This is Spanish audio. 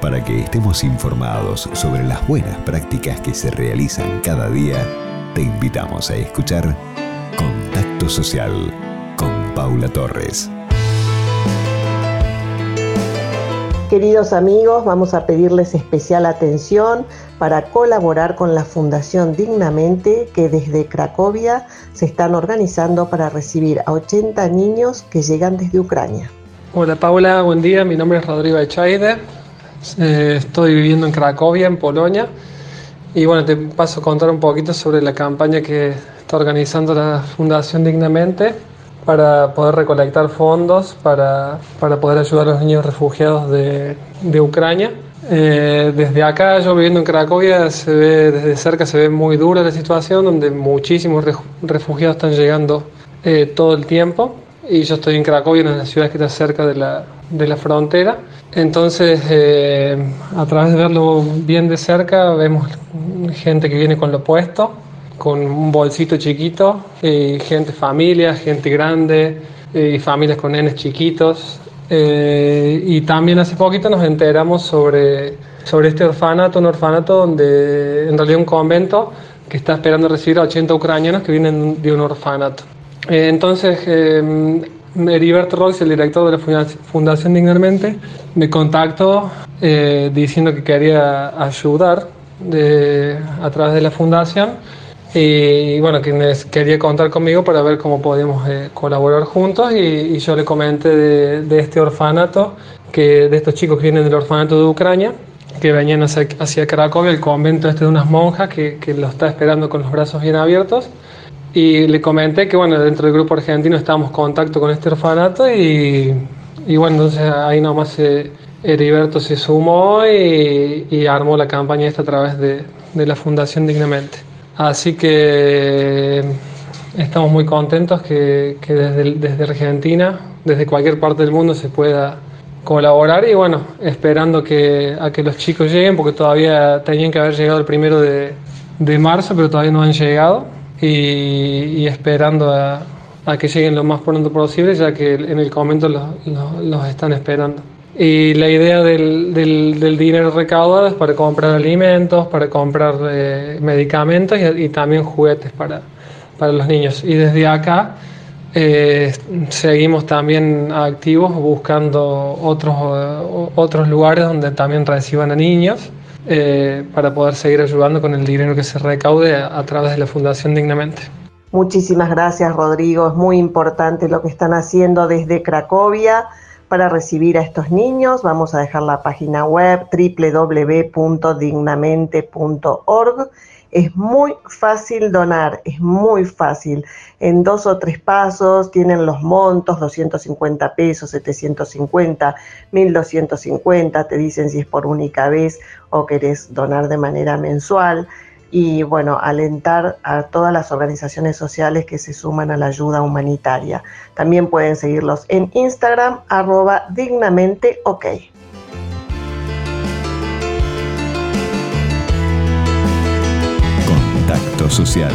Para que estemos informados sobre las buenas prácticas que se realizan cada día, te invitamos a escuchar Contacto Social con Paula Torres. Queridos amigos, vamos a pedirles especial atención para colaborar con la Fundación Dignamente que desde Cracovia se están organizando para recibir a 80 niños que llegan desde Ucrania. Hola Paula, buen día, mi nombre es Rodrigo Echaide, eh, estoy viviendo en Cracovia, en Polonia, y bueno, te paso a contar un poquito sobre la campaña que está organizando la Fundación Dignamente para poder recolectar fondos para, para poder ayudar a los niños refugiados de, de Ucrania. Eh, desde acá, yo viviendo en Cracovia, se ve, desde cerca se ve muy dura la situación, donde muchísimos refugiados están llegando eh, todo el tiempo. Y yo estoy en Cracovia, una de las ciudades que está cerca de la, de la frontera. Entonces, eh, a través de verlo bien de cerca, vemos gente que viene con lo puesto, con un bolsito chiquito, y gente, familia, gente grande, y familias con nenes chiquitos. Eh, y también hace poquito nos enteramos sobre, sobre este orfanato, un orfanato donde en realidad un convento que está esperando recibir a 80 ucranianos que vienen de un orfanato. Eh, entonces, eh, Heriberto Rox, el director de la Fundación Dignamente, me contactó eh, diciendo que quería ayudar a través de la fundación. Y bueno, que quería contar conmigo para ver cómo podíamos eh, colaborar juntos. Y, yo le comenté de, este orfanato, que de estos chicos que vienen del orfanato de Ucrania, que venían hacia, hacia Cracovia, el convento este de unas monjas que, que lo está esperando con los brazos bien abiertos y le comenté que, bueno, dentro del grupo argentino estábamos en contacto con este orfanato y, y bueno, entonces ahí nomás eh, Heriberto se sumó y, armó la campaña esta a través de, de la Fundación Dignamente. Así que estamos muy contentos que, que desde, desde Argentina, desde cualquier parte del mundo se pueda colaborar y bueno, esperando que, a que los chicos lleguen porque todavía tenían que haber llegado el primero de, de marzo, pero todavía no han llegado y, esperando a, que lleguen lo más pronto posible, ya que en el convento los, están esperando. Y la idea del, del, dinero recaudado es para comprar alimentos, para comprar eh, medicamentos y, también juguetes para, para los niños. Y desde acá eh, seguimos también activos buscando otros, otros lugares donde también reciban a niños eh, para poder seguir ayudando con el dinero que se recaude a, través de la Fundación Dignamente. Muchísimas gracias Rodrigo, es muy importante lo que están haciendo desde Cracovia para recibir a estos niños. Vamos a dejar la página web www.dignamente.org es muy fácil donar, es muy fácil. En dos o tres pasos tienen los montos, 250 pesos, 750, 1250, te dicen si es por única vez o querés donar de manera mensual. Y bueno, alentar a todas las organizaciones sociales que se suman a la ayuda humanitaria. También pueden seguirlos en Instagram, arroba dignamente ok. Social